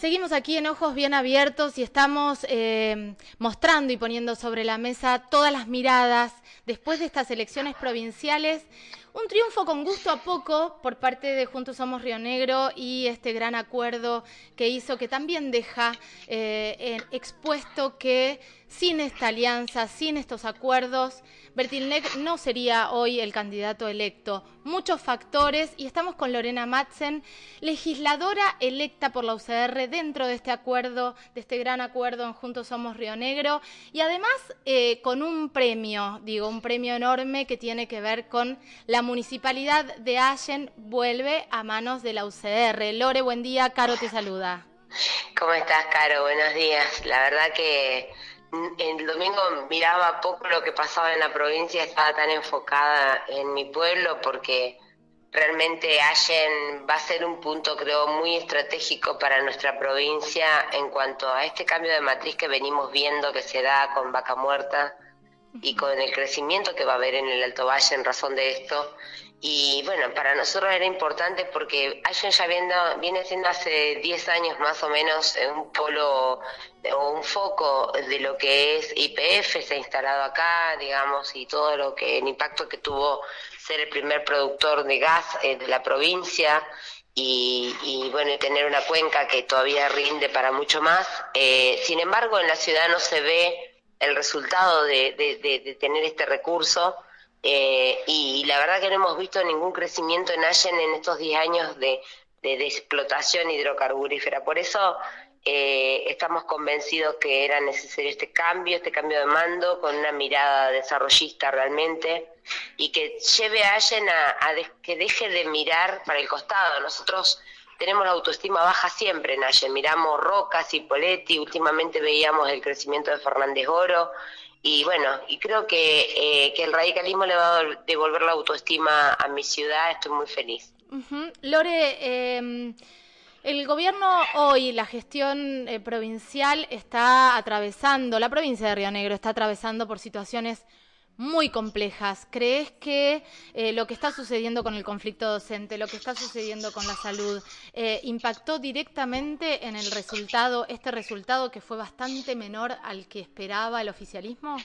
Seguimos aquí en Ojos Bien Abiertos y estamos eh, mostrando y poniendo sobre la mesa todas las miradas después de estas elecciones provinciales. Un triunfo con gusto a poco por parte de Juntos Somos Río Negro y este gran acuerdo que hizo que también deja eh, expuesto que sin esta alianza, sin estos acuerdos, Bertilnek no sería hoy el candidato electo. Muchos factores y estamos con Lorena Matzen, legisladora electa por la UCR dentro de este acuerdo, de este gran acuerdo en Juntos Somos Río Negro y además eh, con un premio, digo, un premio enorme que tiene que ver con la municipalidad de Allen vuelve a manos de la UCR. Lore, buen día, Caro te saluda. ¿Cómo estás, Caro? Buenos días. La verdad que el domingo miraba poco lo que pasaba en la provincia, estaba tan enfocada en mi pueblo porque realmente Allen va a ser un punto, creo, muy estratégico para nuestra provincia en cuanto a este cambio de matriz que venimos viendo que se da con Vaca Muerta y con el crecimiento que va a haber en el Alto Valle en razón de esto. Y bueno, para nosotros era importante porque Allen ya viendo, viene siendo hace 10 años más o menos un polo o un foco de lo que es IPF, se ha instalado acá, digamos, y todo lo que, el impacto que tuvo ser el primer productor de gas eh, de la provincia. Y, y, bueno, tener una cuenca que todavía rinde para mucho más. Eh, sin embargo, en la ciudad no se ve el resultado de, de, tener este recurso. Eh, y, la verdad que no hemos visto ningún crecimiento en Allen en estos 10 años de, explotación hidrocarburífera. Por eso eh, estamos convencidos que era necesario este cambio, este cambio de mando con una mirada desarrollista realmente y que lleve a Allen a, a que deje de mirar para el costado. Nosotros tenemos la autoestima baja siempre, Naye. Miramos Rocas y Poletti, últimamente veíamos el crecimiento de Fernández Oro, y bueno, y creo que, eh, que el radicalismo le va a devolver la autoestima a mi ciudad, estoy muy feliz. Lore, em, el gobierno hoy, la gestión eh, provincial está atravesando, la provincia de Río Negro está atravesando por situaciones muy complejas. ¿Crees que eh, lo que está sucediendo con el conflicto docente, lo que está sucediendo con la salud, eh, impactó directamente en el resultado, este resultado que fue bastante menor al que esperaba el oficialismo?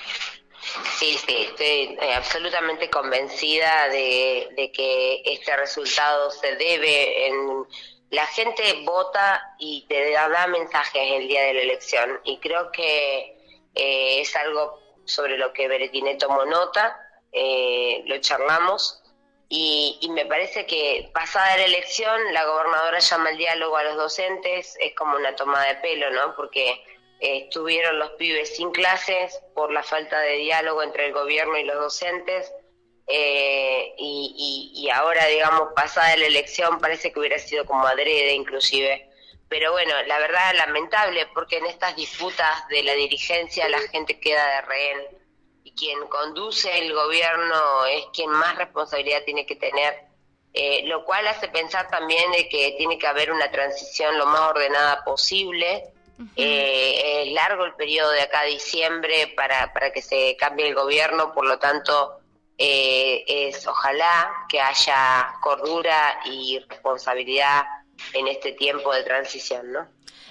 Sí, sí, estoy eh, absolutamente convencida de, que este resultado se debe en la gente vota y te da mensajes el día de la elección y creo que es algo sobre lo que Beretiné tomó nota, eh, lo charlamos y, me parece que pasada la elección la gobernadora llama el diálogo a los docentes, es como una toma de pelo, ¿no? Porque eh, estuvieron los pibes sin clases por la falta de diálogo entre el gobierno y los docentes. Eh, y, y, ahora, digamos, pasada la elección, parece que hubiera sido como adrede inclusive pero bueno, la verdad lamentable porque en estas disputas de la dirigencia la gente queda de rehén y quien conduce el gobierno es quien más responsabilidad tiene que tener, eh, lo cual hace pensar también de que tiene que haber una transición lo más ordenada posible. Eh, es largo el periodo de acá a diciembre para, para que se cambie el gobierno, por lo tanto eh, es ojalá que haya cordura y responsabilidad en este tiempo de transición, ¿no?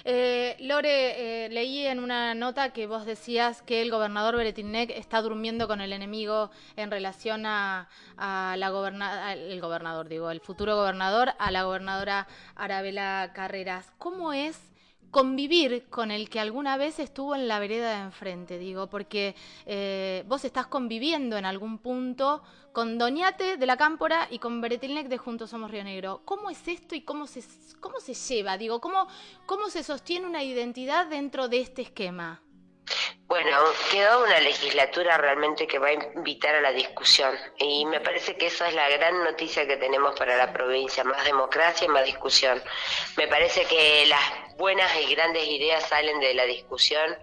Eh, Lore, eh, leí en una nota que vos decías que el gobernador Beretinec está durmiendo con el enemigo en relación a, la gobernadora, el gobernador, digo, el futuro gobernador, a la gobernadora Arabela Carreras. ¿Cómo es convivir con el que alguna vez estuvo en la vereda de enfrente, digo, porque eh, vos estás conviviendo en algún punto con Doñate de la Cámpora y con Beretilnec de Juntos Somos Río Negro. ¿Cómo es esto y cómo se, cómo se lleva? Digo, ¿cómo, ¿cómo se sostiene una identidad dentro de este esquema? Bueno, quedó una legislatura realmente que va a invitar a la discusión y me parece que esa es la gran noticia que tenemos para la provincia, más democracia y más discusión. Me parece que las buenas y grandes ideas salen de la discusión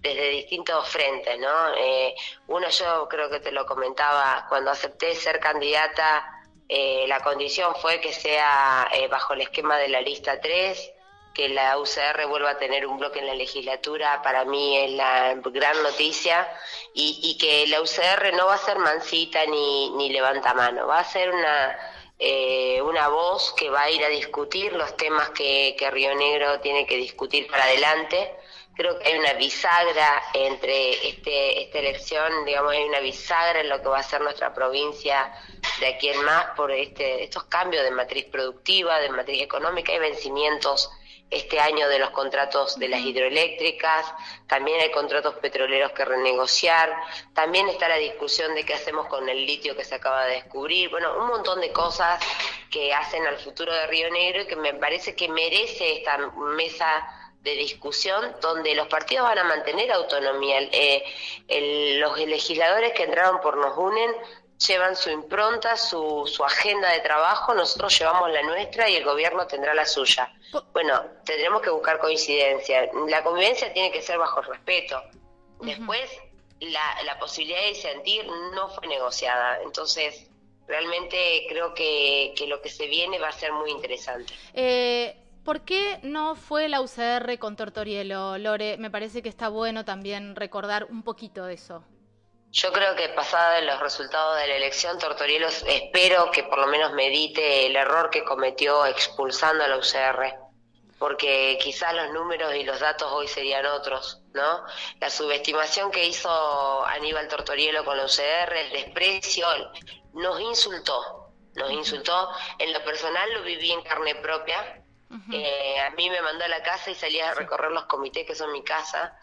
desde distintos frentes, ¿no? Eh, uno yo creo que te lo comentaba, cuando acepté ser candidata, eh, la condición fue que sea eh, bajo el esquema de la lista 3, que la UCR vuelva a tener un bloque en la legislatura para mí es la gran noticia y, que la UCR no va a ser mansita ni, ni levanta mano, va a ser una eh, una voz que va a ir a discutir los temas que, que Río Negro tiene que discutir para adelante. Creo que hay una bisagra entre este, esta elección, digamos, hay una bisagra en lo que va a ser nuestra provincia de aquí en más por este, estos cambios de matriz productiva, de matriz económica y vencimientos este año de los contratos de las hidroeléctricas, también hay contratos petroleros que renegociar, también está la discusión de qué hacemos con el litio que se acaba de descubrir, bueno, un montón de cosas que hacen al futuro de Río Negro y que me parece que merece esta mesa de discusión donde los partidos van a mantener autonomía. Eh, los legisladores que entraron por Nos Unen llevan su impronta, su, su agenda de trabajo, nosotros llevamos la nuestra y el gobierno tendrá la suya. Bueno, tendremos que buscar coincidencia. La convivencia tiene que ser bajo respeto. Después, la, la posibilidad de disentir no fue negociada. Entonces, realmente creo que, que, lo que se viene va a ser muy interesante. Eh, ¿Por qué no fue la UCR con Tortorielo, Lore? Me parece que está bueno también recordar un poquito de eso. Yo creo que pasada los resultados de la elección, Tortorielos espero que por lo menos medite el error que cometió expulsando a la UCR, porque quizás los números y los datos hoy serían otros, ¿no? La subestimación que hizo Aníbal Tortorielo con la UCR, el desprecio, nos insultó, nos insultó. En lo personal lo viví en carne propia, eh, a mí me mandó a la casa y salía a recorrer los comités que son mi casa.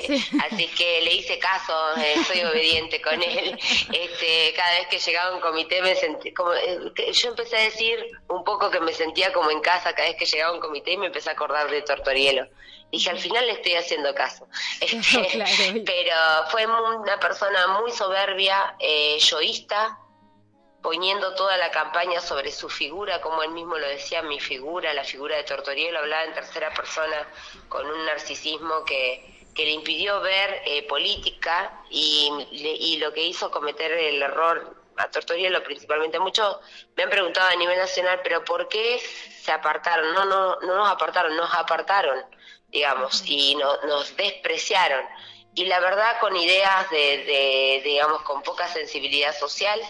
Este, así que le hice caso, eh, soy obediente con él. Este, cada vez que llegaba a un comité me sentí como eh, yo empecé a decir un poco que me sentía como en casa cada vez que llegaba a un comité y me empecé a acordar de Tortorielo. Dije, al final le estoy haciendo caso. Este, pero fue una persona muy soberbia, yoísta, poniendo toda la campaña sobre su figura, como él mismo lo decía, mi figura, la figura de Tortorielo, hablaba en tercera persona con un narcisismo que, que le impidió ver eh, política y, y, lo que hizo cometer el error a Tortorielo principalmente. Muchos me han preguntado a nivel nacional, pero ¿por qué se apartaron? No, no, no nos apartaron, nos apartaron, digamos, y no, nos despreciaron. Y la verdad con ideas de, de digamos, con poca sensibilidad social,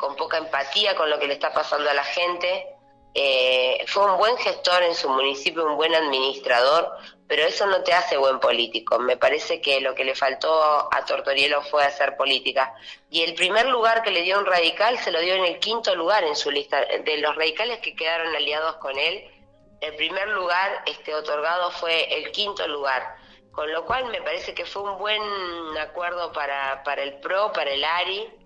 con poca empatía con lo que le está pasando a la gente. Eh, fue un buen gestor en su municipio, un buen administrador, pero eso no te hace buen político. Me parece que lo que le faltó a Tortorielo fue hacer política. Y el primer lugar que le dio un radical se lo dio en el quinto lugar en su lista. De los radicales que quedaron aliados con él, el primer lugar este, otorgado fue el quinto lugar. Con lo cual me parece que fue un buen acuerdo para, para el PRO, para el ARI,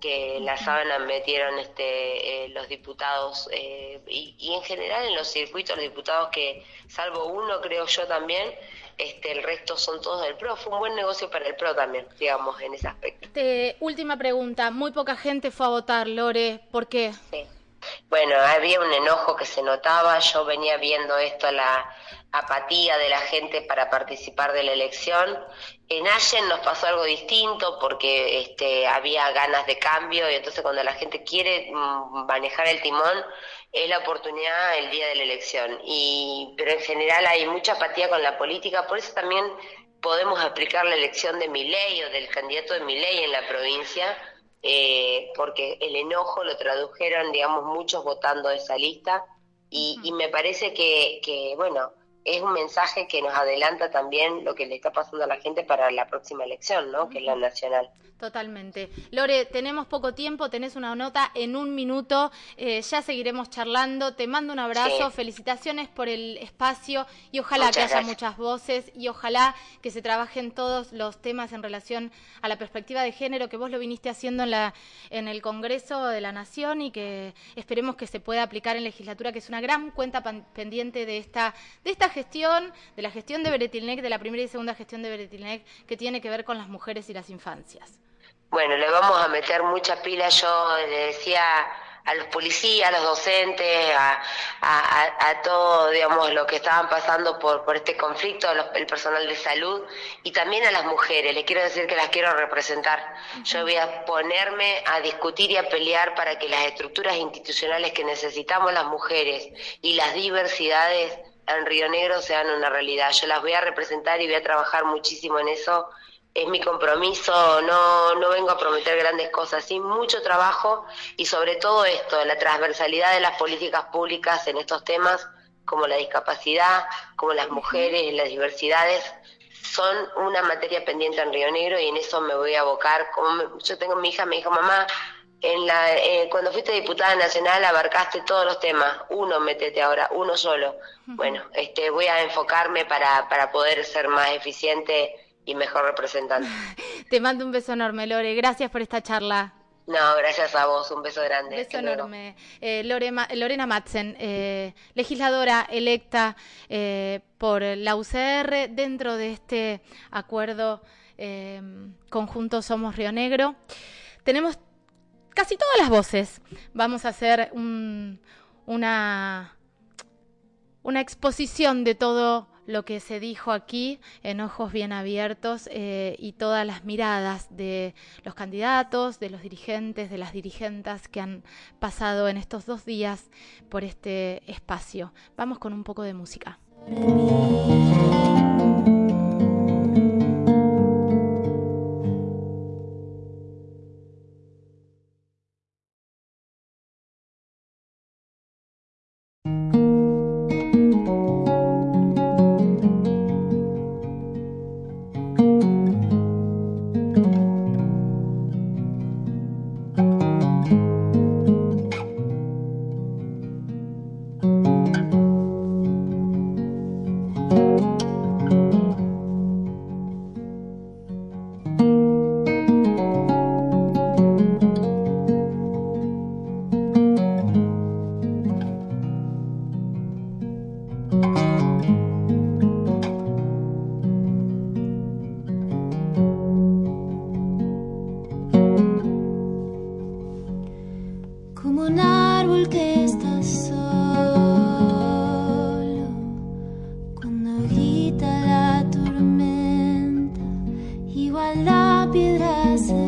que la sábana metieron este, eh, los diputados eh, y, en general en los circuitos los diputados que, salvo uno creo yo también, este, el resto son todos del PRO. Fue un buen negocio para el PRO también, digamos, en ese aspecto. última pregunta, muy poca gente fue a votar, Lore, ¿por qué? Sí. Bueno, había un enojo que se notaba, yo venía viendo esto, la apatía de la gente para participar de la elección. En Allen nos pasó algo distinto porque este, había ganas de cambio y entonces cuando la gente quiere mm, manejar el timón es la oportunidad el día de la elección. Y, pero en general hay mucha apatía con la política, por eso también podemos explicar la elección de Miley o del candidato de Miley en la provincia eh, porque el enojo lo tradujeron, digamos, muchos votando esa lista y, y me parece que, que, bueno, es un mensaje que nos adelanta también lo que le está pasando a la gente para la próxima elección, ¿no? Que es la nacional. Totalmente. Lore, tenemos poco tiempo, tenés una nota en un minuto, eh, ya seguiremos charlando. Te mando un abrazo, felicitaciones por el espacio y ojalá que haya muchas voces y ojalá que se trabajen todos los temas en relación a la perspectiva de género que vos lo viniste haciendo en, la, en el Congreso de la Nación y que esperemos que se pueda aplicar en legislatura, que es una gran cuenta pendiente de esta, de esta gestión, de la gestión de Beretilnec, de la primera y segunda gestión de Beretilnec, que tiene que ver con las mujeres y las infancias. Bueno, le vamos a meter mucha pila. Yo le decía a los policías, a los docentes, a, todo, digamos, lo que estaban pasando por este conflicto, el personal de salud y también a las mujeres. Les quiero decir que las quiero representar. Yo voy a ponerme a discutir y a pelear para que las estructuras institucionales que necesitamos las mujeres y las diversidades en Río Negro sean una realidad. Yo las voy a representar y voy a trabajar muchísimo en eso es mi compromiso, no, no vengo a prometer grandes cosas, sí mucho trabajo y sobre todo esto, la transversalidad de las políticas públicas en estos temas, como la discapacidad, como las mujeres, las diversidades, son una materia pendiente en Río Negro y en eso me voy a abocar. Como yo tengo mi hija, me dijo, mamá, en la, eh, cuando fuiste diputada nacional abarcaste todos los temas, uno metete ahora, uno solo. Bueno, este, voy a enfocarme para, para poder ser más eficiente y mejor representante. Te mando un beso enorme, Lore. Gracias por esta charla. No, gracias a vos, un beso grande. Un beso enorme. Eh, Lorena Matzen, eh, legisladora electa eh, por la UCR dentro de este acuerdo conjunto Somos Río Negro. Tenemos casi todas las voces. Vamos a hacer una, exposición de todo lo que se dijo aquí en ojos bien abiertos eh, y todas las miradas de los candidatos, de los dirigentes, de las dirigentas que han pasado en estos dos días por este espacio. Vamos con un poco de música. piedras.